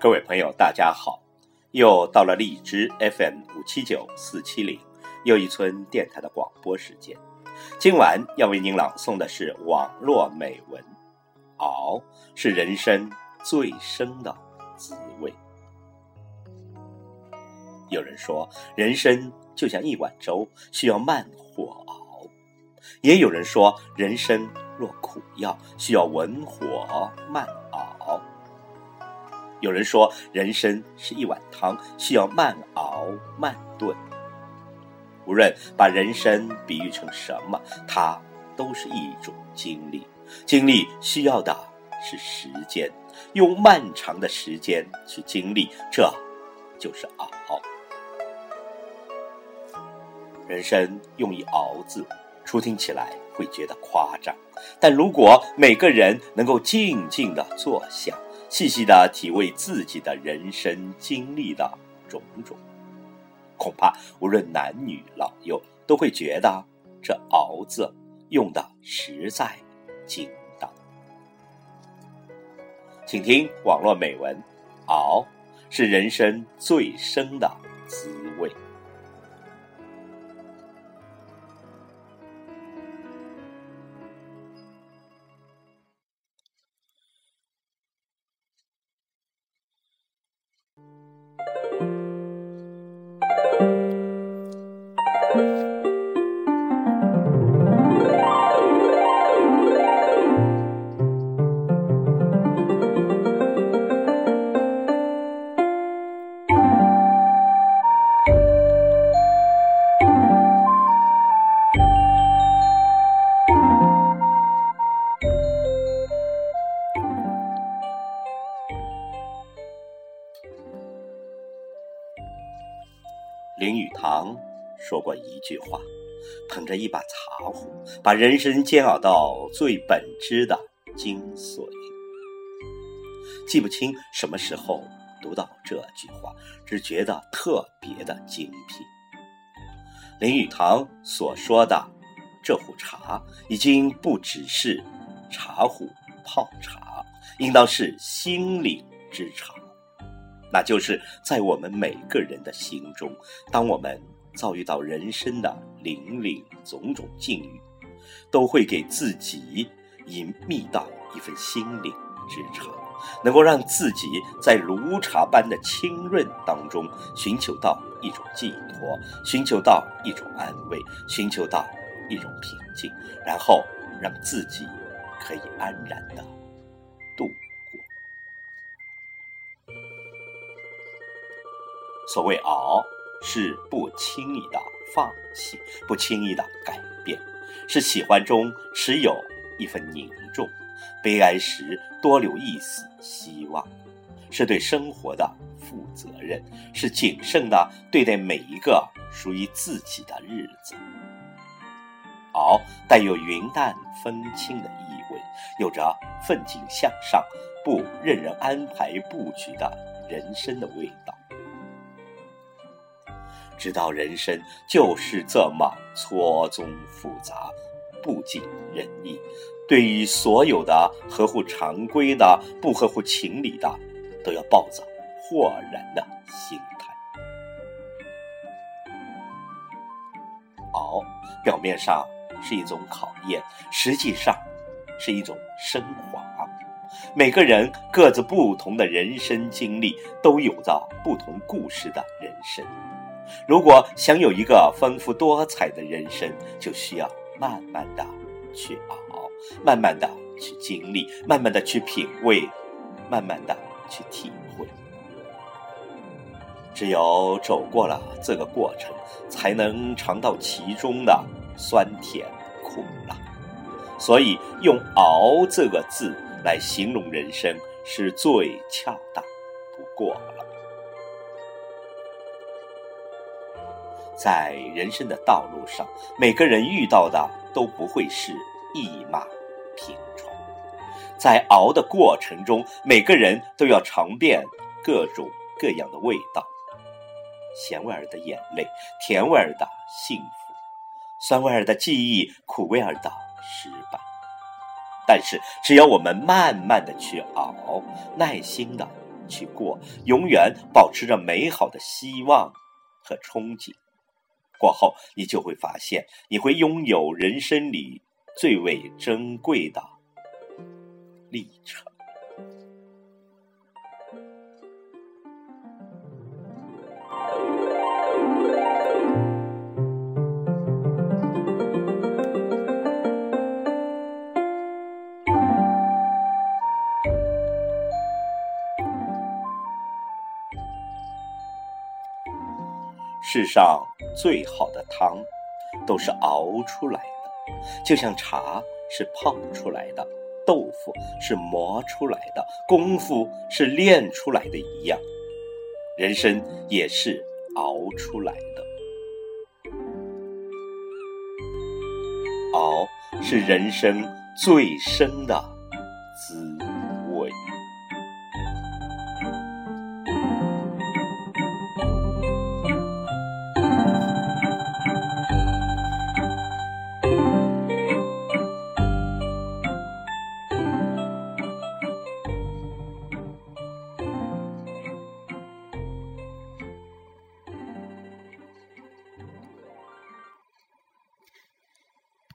各位朋友，大家好！又到了荔枝 FM 五七九四七零又一村电台的广播时间。今晚要为您朗诵的是网络美文，《熬是人生最深的滋味》。有人说，人生就像一碗粥，需要慢火熬；也有人说，人生若苦药，需要文火慢熬。有人说，人生是一碗汤，需要慢熬慢炖。无论把人生比喻成什么，它都是一种经历。经历需要的是时间，用漫长的时间去经历，这就是熬。人生用一“熬”字，初听起来会觉得夸张，但如果每个人能够静静的坐下，细细的体味自己的人生经历的种种，恐怕无论男女老幼都会觉得这“熬”字用的实在精当。请听网络美文：“熬是人生最深的滋林语堂说过一句话：“捧着一把茶壶，把人生煎熬到最本质的精髓。”记不清什么时候读到这句话，只觉得特别的精辟。林语堂所说的这壶茶，已经不只是茶壶泡茶，应当是心灵之茶。那就是在我们每个人的心中，当我们遭遇到人生的林林种种境遇，都会给自己隐秘到一份心灵之茶，能够让自己在如茶般的清润当中，寻求到一种寄托，寻求到一种安慰，寻求到一种平静，然后让自己可以安然的度。所谓熬，是不轻易的放弃，不轻易的改变，是喜欢中持有一份凝重，悲哀时多留一丝希望，是对生活的负责任，是谨慎的对待每一个属于自己的日子。熬带有云淡风轻的意味，有着奋进向上、不任人安排布局的人生的味道。知道人生就是这么错综复杂、不尽人意。对于所有的合乎常规的、不合乎情理的，都要抱着豁然的心态。熬，表面上是一种考验，实际上是一种升华。每个人各自不同的人生经历，都有着不同故事的人生。如果想有一个丰富多彩的人生，就需要慢慢的去熬，慢慢的去经历，慢慢的去品味，慢慢的去体会。只有走过了这个过程，才能尝到其中的酸甜苦辣。所以，用“熬”这个字来形容人生，是最恰当不过了。在人生的道路上，每个人遇到的都不会是一马平川。在熬的过程中，每个人都要尝遍各种各样的味道：咸味儿的眼泪，甜味儿的幸福，酸味儿的记忆，苦味儿的失败。但是，只要我们慢慢的去熬，耐心的去过，永远保持着美好的希望和憧憬。过后，你就会发现，你会拥有人生里最为珍贵的历程。世上最好的汤，都是熬出来的，就像茶是泡出来的，豆腐是磨出来的，功夫是练出来的一样，人生也是熬出来的。熬是人生最深的滋味。